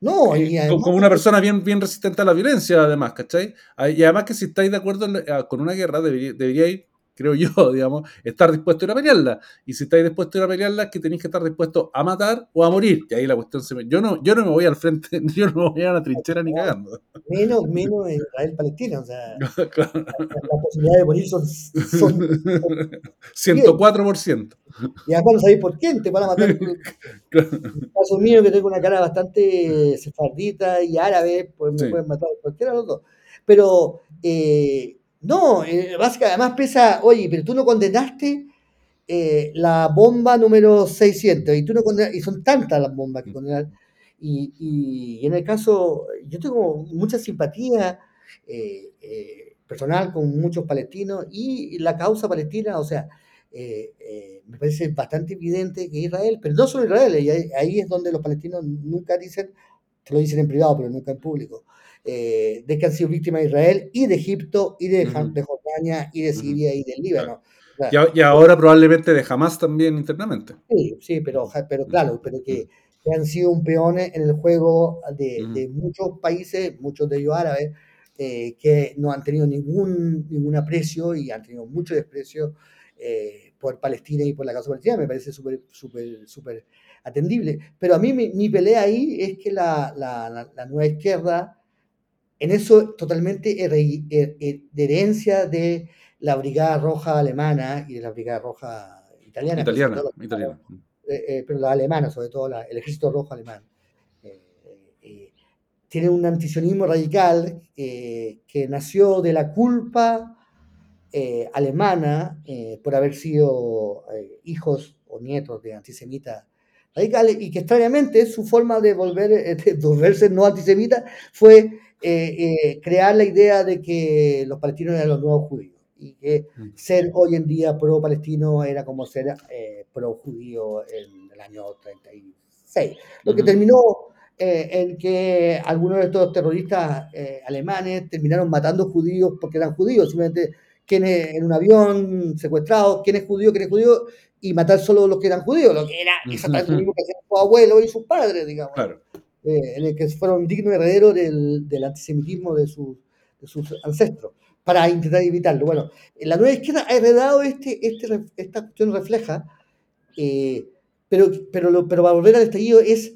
No, eh, como una persona bien, bien resistente a la violencia, además, ¿cachai? Ah, y además que si estáis de acuerdo ah, con una guerra, debería, deberíais creo yo, *laughs* digamos, estar dispuesto a ir a pelearla. Y si estáis dispuesto a ir a pelearla, que tenéis que estar dispuesto a matar o a morir. Y ahí la cuestión se me... Yo no, yo no me voy al frente, *laughs* yo no me voy a la trinchera ni cagando. Menos, menos en Israel-Palestina, o sea, *laughs* claro. la, posibilidad de morir son... son, 104%. Y además no sabéis por quién te van a matar. claro. En el caso mío, que tengo una cara bastante sefardita y árabe, pues me pueden matar cualquiera de los dos. Pero... Eh, no, eh, básicamente, además pesa, oye, pero tú no condenaste eh, la bomba número 600 y tú no condenas, y son tantas las bombas que mm. condenar. Y, y, en el caso, yo tengo mucha simpatía eh, personal con muchos palestinos y la causa palestina, o sea, me parece bastante evidente que Israel, pero no solo Israel, y ahí, es donde los palestinos nunca dicen, te lo dicen en privado, pero nunca en público eh, de que han sido víctimas de Israel y de Egipto y de, Jordania y de Siria y del Líbano. y, ahora probablemente de Hamas también internamente. Sí, sí, pero, pero claro, pero que, han sido un peón en el juego de, muchos países, muchos de ellos árabes, eh, que no han tenido ningún, ningún aprecio y han tenido mucho desprecio eh, por Palestina y por la causa palestina. Me parece súper, súper, súper atendible. Pero a mí mi, pelea ahí es que la, la, la nueva izquierda en eso totalmente de herencia de la Brigada Roja alemana y de la Brigada Roja italiana. Italiana, italiana. Eh, eh, pero la alemana, sobre todo el Ejército Rojo alemán. Eh, tiene un antisionismo radical que nació de la culpa alemana por haber sido hijos o nietos de antisemitas radicales y que extrañamente su forma de, volver, de volverse no antisemita fue eh, eh, crear la idea de que los palestinos eran los nuevos judíos y que mm. ser hoy en día pro-palestino era como ser eh, pro-judío en el año 36. Lo que terminó en que algunos de estos terroristas alemanes terminaron matando judíos porque eran judíos, simplemente quienes en un avión secuestrados, quién es judío, quién es judío, y matar solo los que eran judíos, lo que era exactamente lo mismo que hacían sus abuelos y sus padres, digamos. Claro. Eh, en el que fueron dignos herederos del, del antisemitismo de, sus, de, sus ancestros, para intentar evitarlo. Bueno, la nueva izquierda ha heredado este, este, esta cuestión refleja, eh, pero, pero, lo, pero para volver al estallido es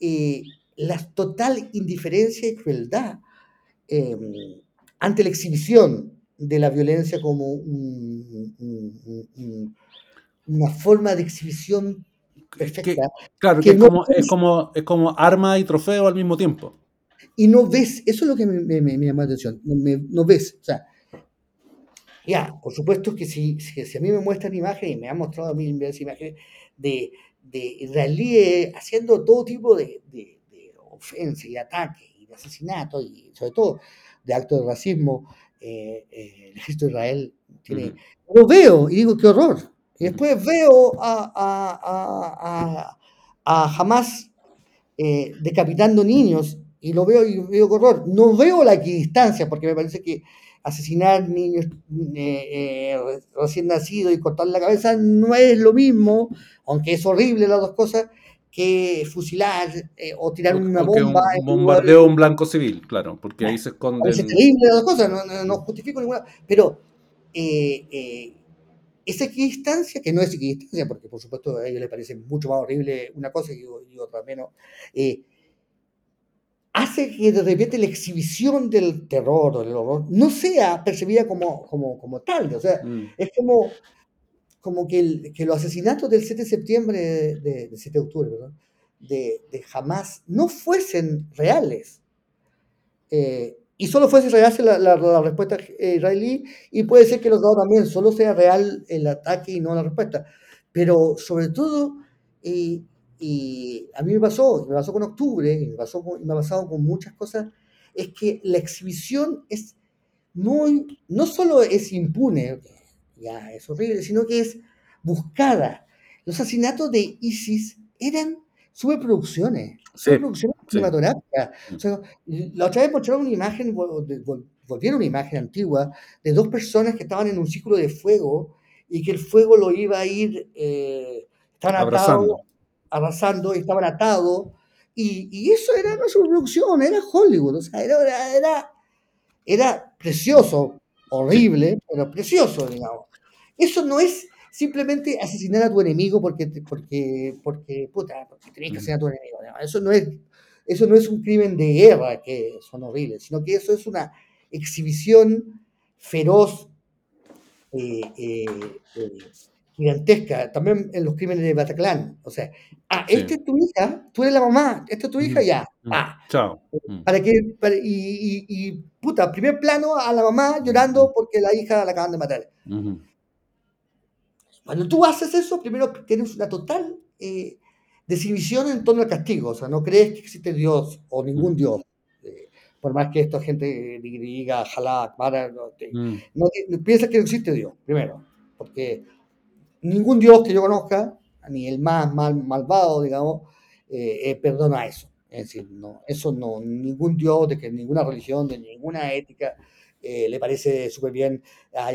eh, la total indiferencia y crueldad em, ante la exhibición de la violencia como una forma de exhibición perfecta. claro, que, es, como, es, como, es como arma y trofeo al mismo tiempo. Y no ves, eso es lo que me, me, me llama la atención, no, ves, o sea, ya, por supuesto que si, si, a mí me muestran imágenes, y me han mostrado a mí imágenes de, de israelíes haciendo todo tipo de, de, de ofensas y ataques y de asesinatos y sobre todo de actos de racismo, eh, eh, el ejército de Israel tiene... Lo veo y digo, qué horror, y después veo a, a, a, Hamas eh, decapitando niños y lo veo y veo horror. No veo la equidistancia porque me parece que asesinar niños eh, eh, recién nacidos y cortar la cabeza no es lo mismo, aunque es horrible las dos cosas, que fusilar o tirar una bomba. Un bombardeo a un blanco civil, claro, porque ahí se esconde. Es terrible las dos cosas, no, no, justifico ninguna. Pero esa equidistancia, que no es equidistancia, porque por supuesto a ellos les parece mucho más horrible una cosa y, otra menos, eh, hace que de repente la exhibición del terror o del horror no sea percibida como, como, como tal. O sea, mm. es como, como que, que, los asesinatos del 7 de septiembre, de, del 7 de octubre, de, de Hamas, no fuesen reales. Eh, y solo fuese real la, la, respuesta israelí, y puede ser que los dos también solo sea real el ataque y no la respuesta. Pero sobre todo, eh, y a mí me pasó, me pasó con octubre, y me, pasó me ha pasado con muchas cosas, es que la exhibición es muy, no solo es impune, ya es horrible, sino que es buscada. Los asesinatos de ISIS eran superproducciones, superproducciones cinematográficas. la otra vez mostraron una imagen, volvieron una imagen antigua, de dos personas que estaban en un círculo de fuego y que el fuego lo iba a ir, eh, atado arrasando, estaban atados, y, y, eso era una superproducción, era Hollywood, o sea, era, era, era precioso, horrible, pero precioso, digamos. Eso no es simplemente asesinar a tu enemigo porque, porque, porque, puta, porque tenés que asesinar a tu enemigo. Eso no, es, eso no es un crimen de guerra que son horribles, sino que eso es una exhibición feroz eh, eh, eh, gigantesca, también en los crímenes de Bataclan. O sea, ah, esta es tu hija, tú eres la mamá, esta es tu hija, ya. Ah, Chao. Para que, y, y, puta, primer plano a la mamá llorando porque la hija la acaban de matar. Cuando tú haces eso, primero tienes una total eh, desinhibición en torno al castigo. O sea, no crees que existe Dios o ningún Dios. Eh, por más que esta gente diga, ojalá, no, no, piensa que no existe Dios, primero. Porque ningún Dios que yo conozca, ni el más mal, malvado, digamos, eh, eh, perdona eso. Es decir, no, eso no, ningún Dios, de que ninguna religión, de ninguna ética, eh, le parece súper bien. a,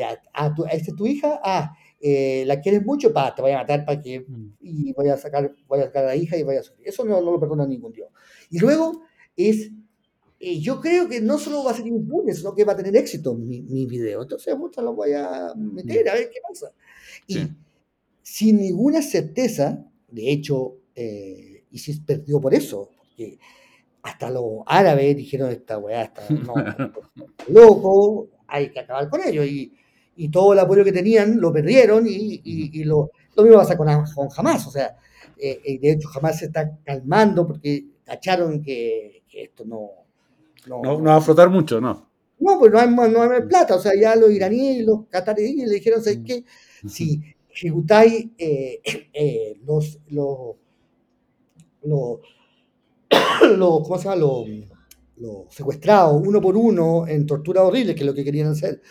esta es tu hija, ah, la quieres mucho, pa, te voy a matar para que, mm. y voy a sacar, voy a sacar a la hija y voy a sufrir. Eso no, no lo perdona ningún Dios. Y luego es yo creo que no solo va a ser impune, sino que va a tener éxito mi, mi video. Entonces, muchas lo voy a meter a ver qué pasa. Y sin ninguna certeza, de hecho, eh, ISIS perdió por eso, porque hasta los árabes dijeron esta weá está no, *laughs* loco, hay que acabar con ellos. Y, y, todo el apoyo que tenían lo perdieron y, y, lo, lo, mismo pasa con, con Hamas. O sea, eh, eh, de hecho, Hamas se está calmando porque cacharon que, esto no no, no va a flotar mucho, ¿no? No, pues no hay, no hay plata. O sea, ya los iraníes y los cataríes le dijeron, ¿sabes qué? Si ejecutáis eh, *coughs* eh, los, los, los, *coughs* ¿cómo se llama? Los, secuestrados uno por uno en tortura horrible, que es lo que querían hacer.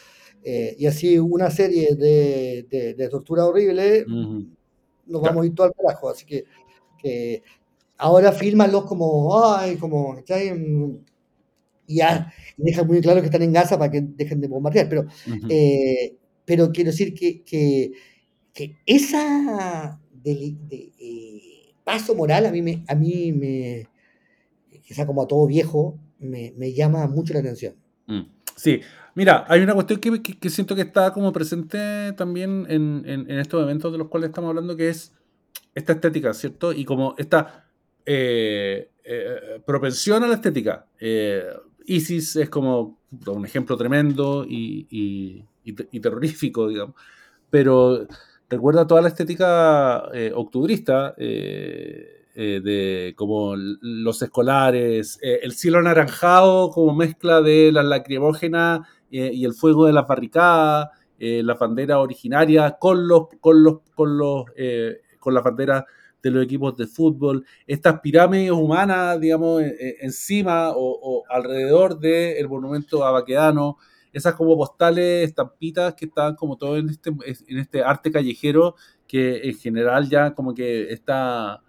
Eh, y así una serie de, de, tortura horrible, nos vamos a ir todo al carajo. Así que, que ahora filmanlos como, ay, como, y ya dejan muy claro que están en Gaza para que dejen de bombardear. Pero, pero quiero decir que, que que esa de, eh, paso moral a mí me, a mí me quizá como a todo viejo, me, me llama mucho la atención. Mm, sí, mira, hay una cuestión que, siento que está como presente también en, estos eventos de los cuales estamos hablando, que es esta estética, ¿cierto? Y como esta eh, eh, propensión a la estética. ISIS es como un ejemplo tremendo y terrorífico, digamos, pero recuerda toda la estética eh, octubrista, eh, eh, de como los escolares, el cielo anaranjado como mezcla de la lacrimógena y el fuego de las barricadas, la bandera originaria con los, con los, con los, con las banderas de los equipos de fútbol, estas pirámides humanas, digamos, encima o, alrededor del monumento a Baquedano, esas como postales, estampitas que estaban como todo en este, en este arte callejero que en general ya como que está...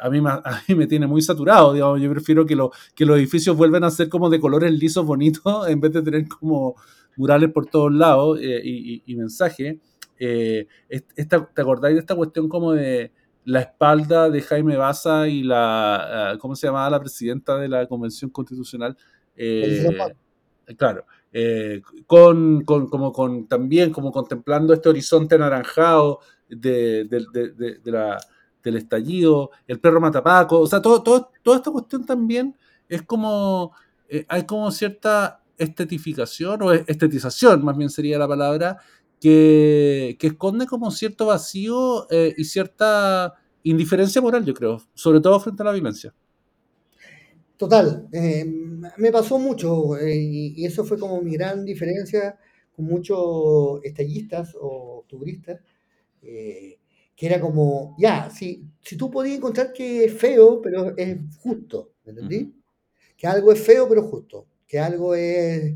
A mí, *laughs* a mí me tiene muy saturado, digamos, yo prefiero que, lo, que los edificios vuelvan a ser como de colores lisos bonitos *laughs* en vez de tener como murales por todos lados eh, y, mensajes. Eh, ¿Te acordáis de esta cuestión como de la espalda de Jaime Baza y la, ah, ¿cómo se llamaba la presidenta de la Convención Constitucional? Eh, claro, eh, con, como con también como contemplando este horizonte anaranjado de, la, del estallido, el perro matapaco, o sea, todo, todo, toda esta cuestión también es como, eh, hay como cierta estetificación o estetización, más bien sería la palabra, que, esconde como cierto vacío eh, y cierta indiferencia moral, yo creo, sobre todo frente a la violencia. Total, eh, me pasó mucho y, eso fue como mi gran diferencia con muchos estallistas o turistas, que era como, ya, si, si tú podías encontrar que es feo, pero es justo, ¿me entendí? Que algo es feo, pero justo que algo es,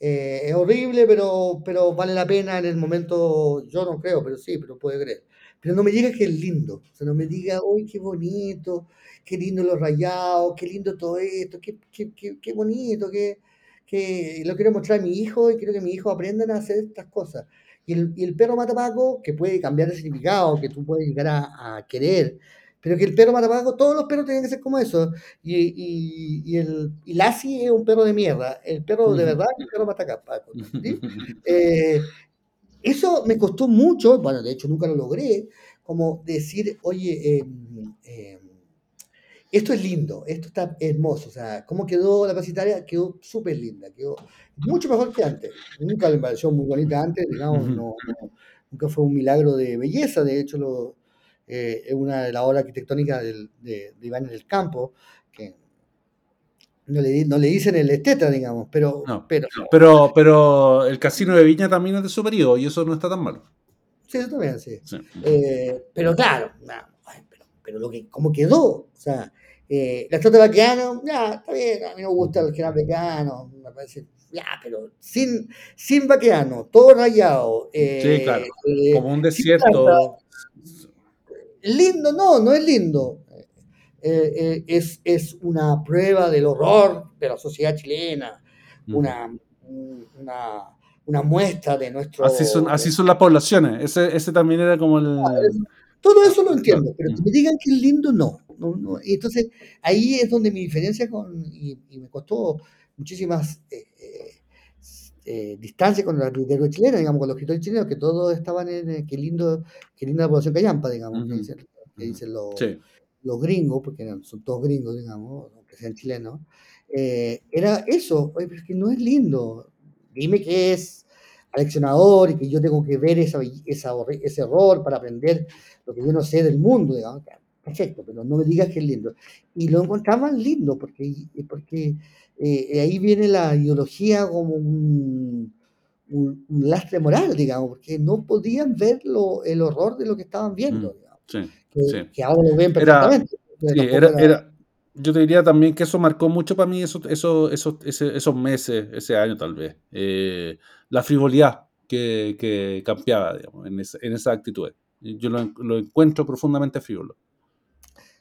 eh, es horrible, pero, pero vale la pena en el momento, yo no creo, pero sí, pero puede creer. Pero no me diga que es lindo, o sea, no me diga, uy, qué bonito, qué lindo los rayados, qué lindo todo esto, qué, qué, qué, qué bonito, que, que lo quiero mostrar a mi hijo y quiero que mi hijo aprendan a hacer estas cosas. Y el, y el perro matapaco, que puede cambiar de significado, que tú puedes llegar a, a querer, pero que el perro matapaco, todos los perros tienen que ser como eso. Y, y, y el y Lassie es un perro de mierda. El perro de verdad es el perro matapaco. *laughs* Eh, eso me costó mucho, bueno, de hecho nunca lo logré, como decir, oye, em, em, esto es lindo, esto está hermoso. O sea, cómo quedó la pasitaria, quedó súper linda, quedó mucho mejor que antes. Nunca me pareció muy bonita antes, digamos, no, nunca fue un milagro de belleza, de hecho lo eh, es una de las obras arquitectónicas de, de, Iván en el Campo, que no le, no le dicen el esteta, digamos, pero, pero, pero, pero el casino de Viña también es de su periodo y eso no está tan malo. Sí, eso también, sí. Eh, pero claro, pero, pero, lo que, como quedó, o sea, eh, la estatua de Baquiano, ya, está bien, a mí me gusta el general Baquiano, me parece, ya, pero sin, sin Baquiano, todo rayado. sí, claro, como un desierto lindo, no, no es lindo. Eh, eh, es, es, una prueba del horror de la sociedad chilena, una, una, muestra de nuestro... Así son, así son las poblaciones, ese, ese también era como el... todo eso lo entiendo, pero que me digan que es lindo, no. no, Entonces, ahí es donde mi diferencia con... Y, me costó muchísimas... Eh, eh, distancia con los escritores chilenos, digamos, con los escritores chilenos, que todos estaban en, eh, qué lindo, qué linda población callampa, digamos, que dicen, los, los, gringos, porque son todos gringos, digamos, aunque sean chilenos, eh, era eso, oye, pero es que no es lindo, dime que es aleccionador y que yo tengo que ver esa, esa, ese error para aprender lo que yo no sé del mundo, digamos, perfecto, pero no me digas que es lindo. Y lo encontraban lindo, porque, porque eh, ahí viene la ideología como un, un, lastre moral, digamos, porque no podían ver lo, el horror de lo que estaban viendo, mm, que, ahora lo ven perfectamente. yo te diría también que eso marcó mucho para mí esos, esos, esos, esos meses, ese año tal vez, eh, la frivolidad que, que campeaba digamos, en, esa, en esa actitud. Yo lo, lo, encuentro profundamente frívolo.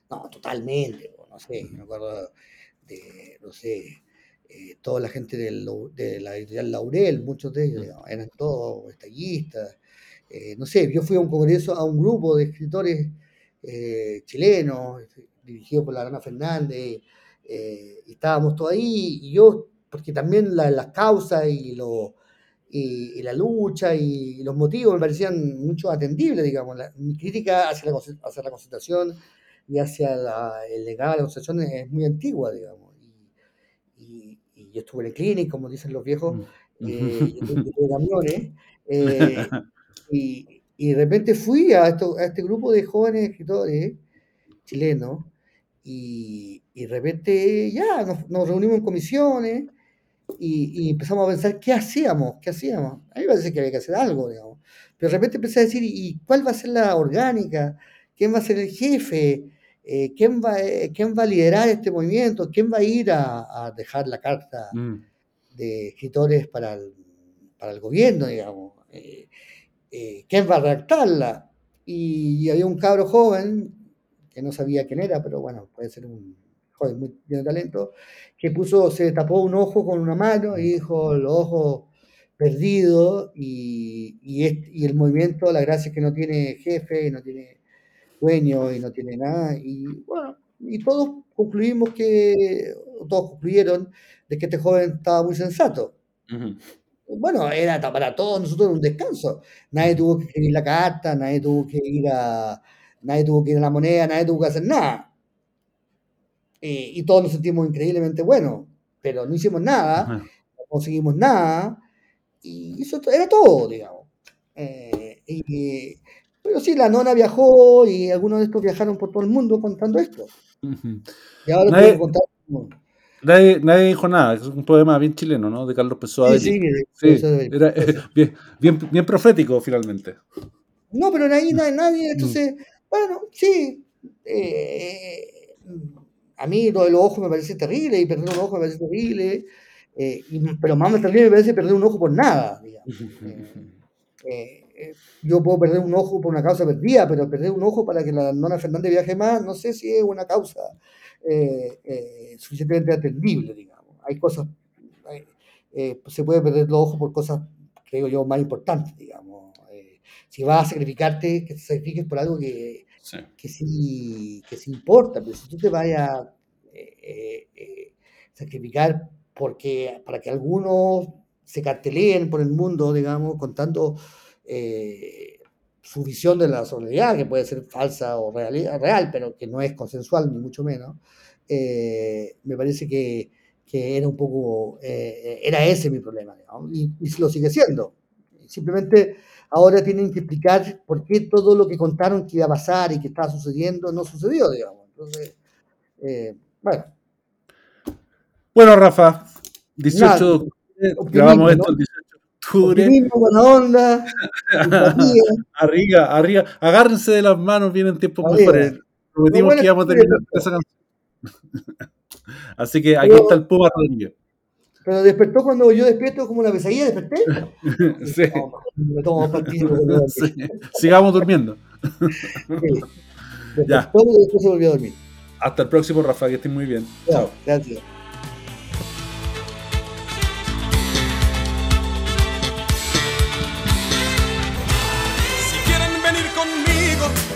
No, totalmente, no sé, me acuerdo de, no sé, eh, toda la gente de la editorial Laurel, muchos de ellos eran todos estallistas. Eh, no sé, yo fui a un congreso, a un grupo de escritores eh, chilenos, dirigido por la Rana Fernández, y estábamos todos ahí, y yo, porque también las causas y, lo, y, la lucha y los motivos me parecían mucho atendibles, digamos. mi crítica hacia la, hacia la concentración y hacia el legado de la concentración es muy antigua, digamos yo estuve en el clinic, como dicen los viejos, mm. eh, *laughs* camiones, eh, y, y, de repente fui a, esto, a este grupo de jóvenes escritores chilenos, y, y de repente ya nos, nos reunimos en comisiones, y, y, empezamos a pensar qué hacíamos, qué hacíamos. A mí me parece que había que hacer algo, digamos. Pero de repente empecé a decir, ¿y cuál va a ser la orgánica? ¿Quién va a ser el jefe? Eh, ¿quién, va, eh, ¿quién va a liderar este movimiento? ¿Quién va a ir a, dejar la carta mm. de escritores para el, para el gobierno, digamos? Eh, ¿Quién va a redactarla? Y, había un cabro joven, que no sabía quién era, pero bueno, puede ser un joven muy de talento, que puso, se tapó un ojo con una mano y dijo, los ojos perdidos y, y, y el movimiento, la gracia es que no tiene jefe, no tiene dueño y no tiene nada. Y bueno, y todos concluimos que, todos concluyeron de que este joven estaba muy sensato. Bueno, era para todos nosotros un descanso. Nadie tuvo que escribir la carta, nadie tuvo que ir a, nadie tuvo que ir a la moneda, nadie tuvo que hacer nada. Y todos nos sentimos increíblemente buenos, pero no hicimos nada, no conseguimos nada, y eso era todo, digamos. Eh, pero sí, la nona viajó y algunos de estos viajaron por todo el mundo contando esto. Y ahora nadie, contar. Nadie, nadie, dijo nada, es un poema bien chileno, ¿no? De Carlos Pessoa. Sí, sí, sí, era *laughs* bien, bien, bien, profético finalmente. No, pero nadie, nadie, nadie entonces, bueno, sí. Eh, a mí lo de los ojos me parece terrible y perder un ojo me parece terrible. Eh, pero más terrible me parece perder un ojo por nada, digamos. Eh, eh, yo puedo perder un ojo por una causa perdida, pero perder un ojo para que la nona Fernández viaje más, no sé si es una causa eh, eh, suficientemente atendible, digamos. Hay cosas, se puede perder los ojos por cosas, creo yo, más importantes, digamos. si vas a sacrificarte, que te sacrifiques por algo que sí, que sí, que sí importa, pero si tú te vayas a sacrificar porque, para que algunos se carteleen por el mundo, digamos, contando eh, su visión de la solidaridad, que puede ser falsa o real, real pero que no es consensual, ni mucho menos, eh, me parece que, que, era un poco, eh, era ese mi problema, y, y, lo sigue siendo. Simplemente ahora tienen que explicar por qué todo lo que contaron que iba a pasar y que estaba sucediendo no sucedió, digamos. Entonces, bueno. Bueno, Rafa, 18 grabamos esto el 18 buena onda. *laughs* arriba, arriba. Agárrense de las manos, vienen tiempos mejores. Prometimos que íbamos a terminar esa canción. *laughs* Así que aquí está el Puma Rodríguez. Pero despertó cuando yo despierto como una pesadilla, desperté. *laughs* sí. me tomo partido. *laughs* sí. Sigamos durmiendo. sí. *laughs* Ya. y después se volvió a dormir. Hasta el próximo, Rafa, que estén muy bien. Chao. Gracias.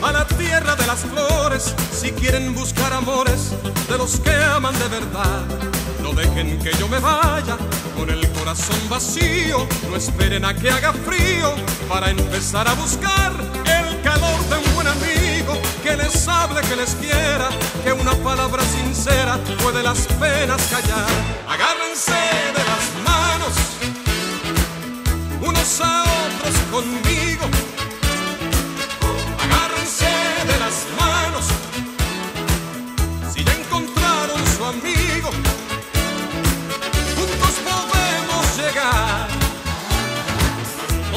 a la tierra de las flores, si quieren buscar amores de los que aman de verdad. No dejen que yo me vaya con el corazón vacío, no esperen a que haga frío para empezar a buscar el calor de un buen amigo que les hable, que les quiera, que una palabra sincera puede las penas callar. Agárrense de las manos unos a otros conmigo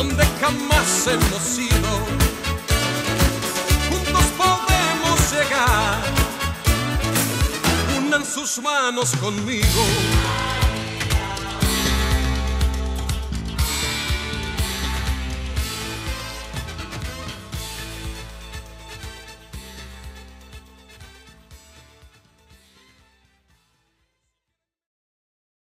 donde jamás hemos ido. Juntos podemos llegar. Unan sus manos conmigo.